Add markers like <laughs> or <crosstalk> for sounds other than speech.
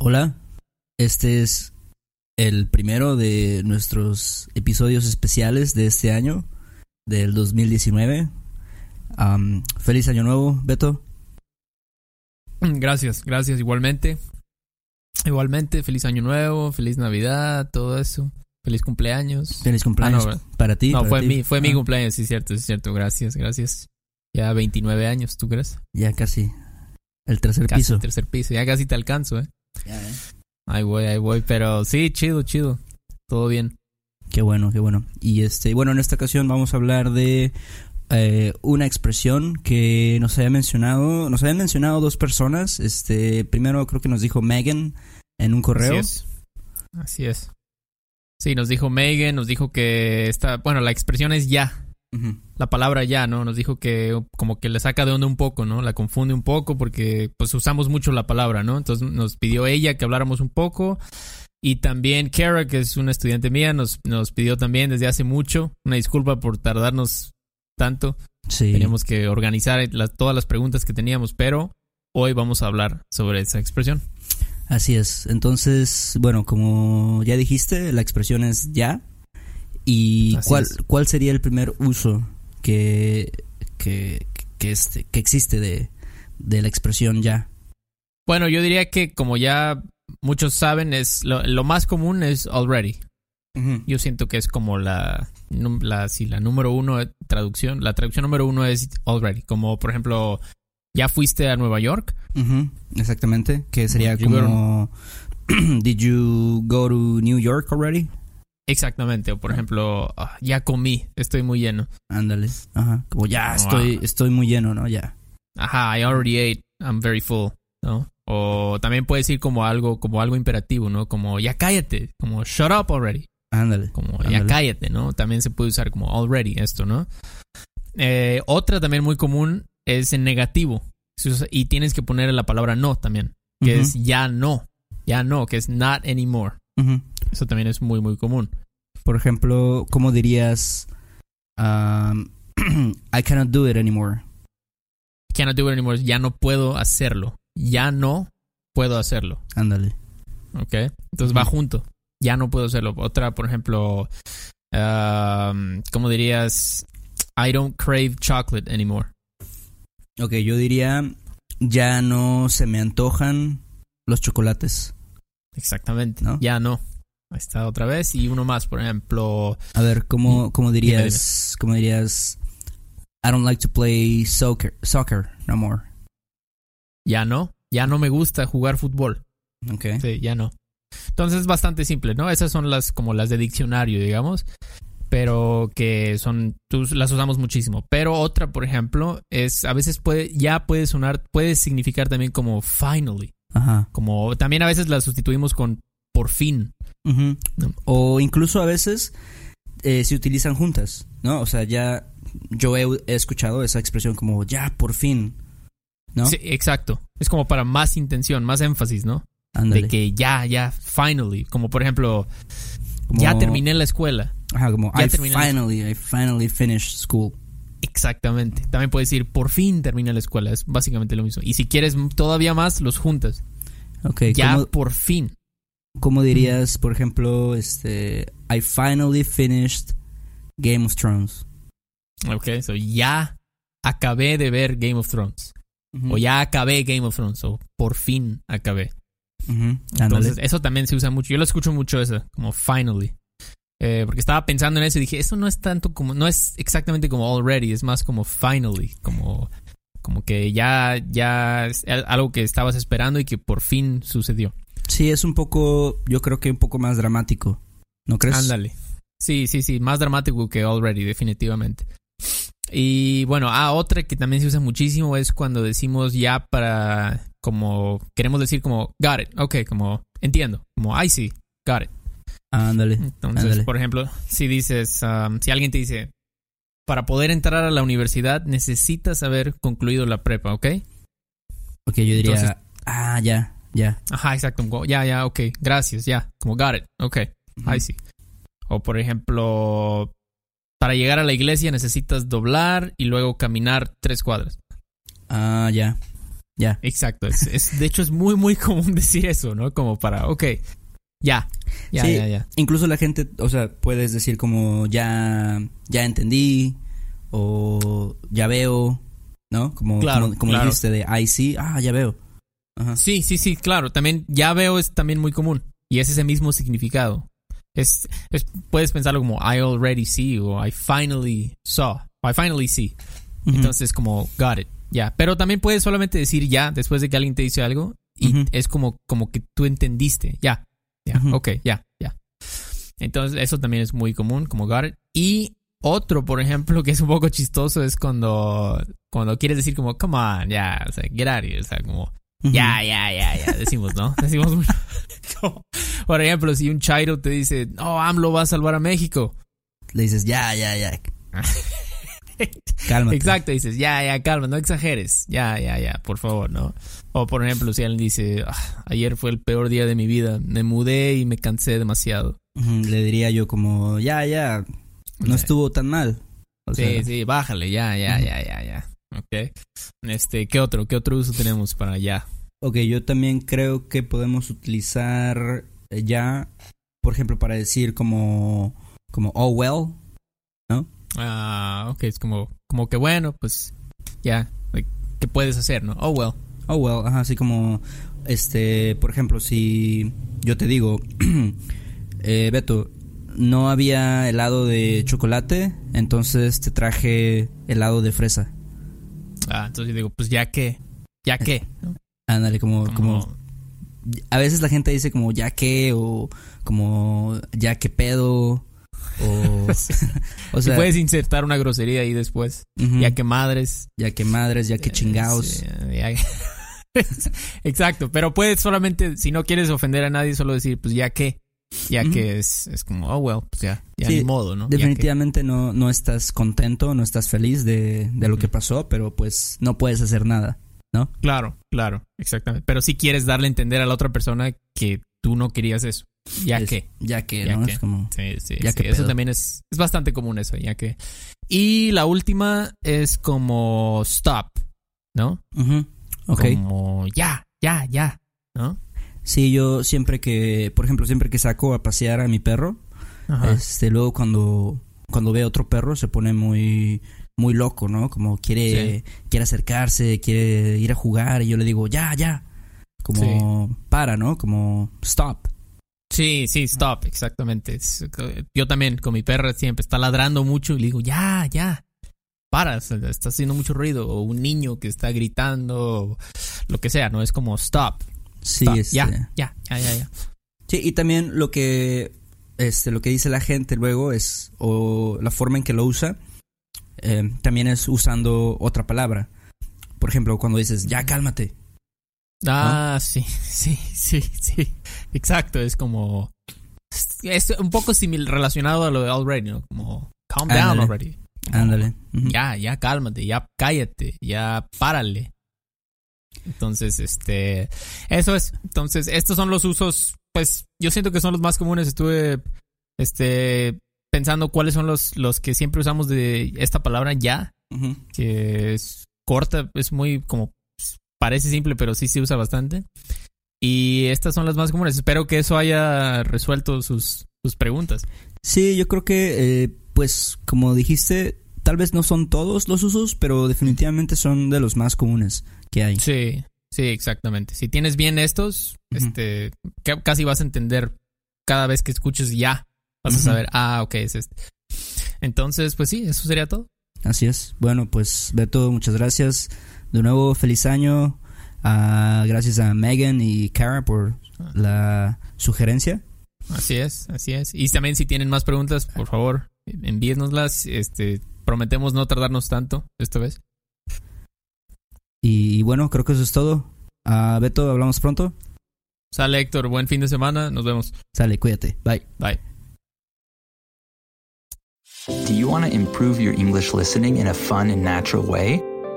Hola, este es el primero de nuestros episodios especiales de este año, del 2019. Am, feliz año nuevo, Beto. Gracias, gracias igualmente. Igualmente, feliz año nuevo, feliz Navidad, todo eso. Feliz cumpleaños. Feliz cumpleaños Ah, no, para ti. No, para fue ti. mi, fue mi Ah, cumpleaños, sí, cierto, sí, cierto. Gracias, gracias. Ya 29 años, ¿tú crees? Ya casi. El tercer Casi piso. tercer piso. Ya casi te alcanzo, ¿eh? Ya, eh. Ahí voy, ahí voy. Pero sí, chido, chido. Todo bien. Qué bueno, qué bueno. Y este, bueno, en esta ocasión vamos a hablar de eh, una expresión que nos había mencionado, nos habían mencionado dos personas. Este, primero creo que nos dijo Megan en un correo. Así es. Así es. Sí, nos dijo Megan, nos dijo que está, bueno, la expresión es ya. La palabra ya, ¿no? Nos dijo que como que le saca de onda un poco, ¿no? La confunde un poco porque pues usamos mucho la palabra, ¿no? Entonces nos pidió ella que habláramos un poco. Y también Kara, que es una estudiante mía, nos, nos pidió también desde hace mucho. Una disculpa por tardarnos tanto. Sí. Teníamos que organizar todas las preguntas que teníamos, pero hoy vamos a hablar sobre esa expresión. Así es. Entonces, bueno, como ya dijiste, la expresión es ya. ¿Y Así cuál, es. cuál sería el primer uso que, que, que, este, que existe de, de la expresión ya? Bueno, yo diría que como ya muchos saben, es lo, lo más común es already. Yo siento que es como la, la, sí, la número uno de traducción. La traducción número uno es already. Como por ejemplo, ya fuiste a Nueva York. Exactamente. Que sería como... <clears throat> Did you go to New York already? Exactamente. O por ejemplo, "Ah, ya comí, estoy muy lleno. Ándale. Ajá. Como ya Wow. estoy, estoy muy lleno, ¿no? Ya. Ajá, I already ate, I'm very full, ¿no? O también puede decir como algo, como algo imperativo, ¿no? Como ya cállate, como shut up already. Ándale. como ya cállate, ¿no? También se puede usar como already esto, ¿no? Eh, otra también muy común es en negativo y tienes que poner la palabra no también, que es ya no, ya no, que es not anymore. Eso también es muy, muy común. Por ejemplo, ¿cómo dirías... um, <clears throat> I cannot do it anymore. Cannot do it anymore, ya no puedo hacerlo. Ya no puedo hacerlo, Ándale. ¿ok? Entonces va junto. Ya no puedo hacerlo. Otra, por ejemplo, um, ¿cómo dirías? I don't crave chocolate anymore. Ok, yo diría... Ya no se me antojan los chocolates. Exactamente. ¿No? Ya no. Ahí está otra vez. Y uno más, por ejemplo. A ver, ¿cómo, cómo dirías... ¿Cómo dirías... I don't like to play soccer, soccer no more. Ya no. Ya no me gusta jugar fútbol. Ok. Sí, ya no. Entonces es bastante simple, ¿no? Esas son las como las de diccionario, digamos. Pero que son. tú- las usamos muchísimo. Pero otra, por ejemplo, es. A veces puede. Ya puede sonar. Puede significar también como finally. Ajá. Como. También a veces la sustituimos con por fin. No. O incluso a veces eh, se utilizan juntas, ¿no? O sea, ya yo he, he escuchado esa expresión como ya por fin, ¿no? Sí, exacto. Es como para más intención, más énfasis, ¿no? Ándale. De que ya, ya, finally. Como por ejemplo, Como- ya terminé la escuela. Ajá, como ya I terminé finally, I finally finished school. Exactamente. También puedes decir, por fin terminé la escuela. Es básicamente lo mismo. Y si quieres todavía más, los juntas. Ok, ya ¿cómo, por fin. cómo dirías, por ejemplo, este I finally finished Game of Thrones? Ok, so ya acabé de ver Game of Thrones. O ya acabé Game of Thrones. O por fin acabé. Entonces, eso también se usa mucho. Yo lo escucho mucho eso, como finally. Eh, porque estaba pensando en eso y dije, eso no es tanto como, no es exactamente como already, es más como finally, como, como que ya, ya es al- algo que estabas esperando y que por fin sucedió. Sí, es un poco, yo creo que un poco más dramático, ¿no crees? Ándale. Sí, sí, sí, más dramático que already, definitivamente. Y bueno, ah, otra que también se usa muchísimo es cuando decimos ya para, como, queremos decir como, got it, ok, como, entiendo, como, I see, got it. Ándale. Entonces, Ándale. por ejemplo, si dices, um, si alguien te dice, para poder entrar a la universidad necesitas haber concluido la prepa, ¿ok? Ok, yo diría, Entonces- ah, ya, ya. Ajá, exacto. Ya, ya, ok, gracias, ya, como got it, ok, I see. O por ejemplo, para llegar a la iglesia necesitas doblar y luego caminar tres cuadras. Ah, ya. Ya. Exacto. Es, es- de hecho, es muy, muy común <laughs> decir eso, ¿no? Como para, ok, ya, ya, Sí. ya, ya. Incluso la gente, o sea, puedes decir como ya, ya entendí o ya veo, ¿no? Como, Claro, como, como claro. dijiste de I see, ah, ya veo. Ajá. Sí, sí, sí, claro. También ya veo es también muy común. Y es ese mismo significado. Es, es- puedes pensarlo como I already see o I finally saw. O I finally see. Entonces como got it. Ya. Pero también puedes solamente decir ya después de que alguien te dice algo. Y es como, como que tú entendiste. Ya. Ya. Ujú. Ok, ya, ya. Entonces eso también es muy común, como got it. Y otro, por ejemplo, que es un poco chistoso es cuando, cuando quieres decir como, come on, ya, o sea, get out of here", O sea, como, ya, ya, ya, ya, decimos, ¿no? <laughs> Decimos. <laughs> Como, por ejemplo, si un chairo te dice, no, AMLO va a salvar a México. Le dices, ya, ya, ya. <laughs> <laughs> Cálmate. Exacto, dices, ya, ya, calma, no exageres. Ya, ya, ya, por favor, ¿no? O por ejemplo, si alguien dice, "Ah, ayer fue el peor día de mi vida, me mudé y me cansé demasiado. Le diría yo como, ya, ya, no estuvo tan mal. O Sí, sea, sí, bájale, ya, ya, ya, ya, ya. Ok. Este, ¿qué otro? ¿Qué otro uso tenemos para ya? Ok, yo también creo que podemos utilizar eh, ya, por ejemplo, para decir como, como, oh, well, Ah, ok, es como, como que bueno, pues ya, like, ¿qué puedes hacer, no? Oh, well. Oh, well, ajá, así como, este, por ejemplo, si yo te digo, <clears throat> eh, Beto, no había helado de chocolate, entonces te traje helado de fresa. Ah, entonces yo digo, pues ya que, ya que. <laughs> Ándale, como, como, Como- a veces la gente dice como, ya que, o como, ya que pedo, o, o <laughs> Si sea, puedes insertar una grosería ahí después, ya que madres. ya que madres, ya que chingados. Sí, ya- <laughs> Exacto, pero puedes solamente, si no quieres ofender a nadie, solo decir, pues ya que, ya que es, es como, oh, well, pues ya, ya Sí, ni modo, ¿no? Que. Definitivamente no, no estás contento, no estás feliz de, de lo que pasó, pero pues no puedes hacer nada. Claro, claro, exactamente. Pero si quieres darle a entender a la otra persona que tú no querías eso, ya Es- que. Ya que, Ya ¿no? que. Es como... Sí, sí, Ya sí, que Eso también es, es bastante común eso, ya que. Y la última es como stop, ¿no? Ujú, Ok. Como ya, ya, ya, ¿no? Sí, yo siempre que, por ejemplo, siempre que saco a pasear a mi perro, Ajá. este, luego cuando, cuando ve a otro perro se pone muy, muy loco, ¿no? Como quiere, quiere acercarse, quiere ir a jugar y yo le digo, ya, ya. Como, para, ¿no? Como, stop. Sí, sí, stop, exactamente. Yo también con mi perra siempre está ladrando mucho y le digo, ya, ya, para, está haciendo mucho ruido. O un niño que está gritando, o lo que sea, ¿no? Es como stop, Sí, stop, este, ya, ya, ya, ya, ya. Sí, y también lo que este lo que dice la gente luego es o la forma en que lo usa eh, también es usando otra palabra. Por ejemplo, cuando dices ya cálmate. Ah, sí, <laughs> sí, sí, sí. Exacto, es como. Es un poco simil relacionado a lo de already, ¿no? Como calm down Ándale. already. Ándale. Ya, ya cálmate, ya cállate, ya párale. Entonces, este. Eso es. Entonces, estos son los usos. Pues yo siento que son los más comunes. Estuve. Este. Pensando cuáles son los, los que siempre usamos de esta palabra ya. Que es corta, es muy como. Parece simple, pero sí se usa bastante. Y estas son las más comunes. Espero que eso haya resuelto sus, sus preguntas. Sí, yo creo que eh, pues como dijiste, tal vez no son todos los usos, pero definitivamente son de los más comunes que hay. Sí, sí, exactamente. Si tienes bien estos, este, ca- casi vas a entender cada vez que escuches ya. Vas a saber, ah, ok, es este. Entonces, pues sí, eso sería todo. Así es. Bueno, pues Beto, muchas gracias. De nuevo, feliz año. Ah, gracias a Megan y Cara por la sugerencia. Así es, así es. Y también si tienen más preguntas, por favor, envíennoslas. Este, prometemos no tardarnos tanto esta vez. Y bueno, creo que eso es todo. Ah, Beto, hablamos pronto. Sale Héctor, buen fin de semana. Nos vemos. Sale, cuídate. Bye. Bye. Do you want to improve your English listening in a fun and natural way?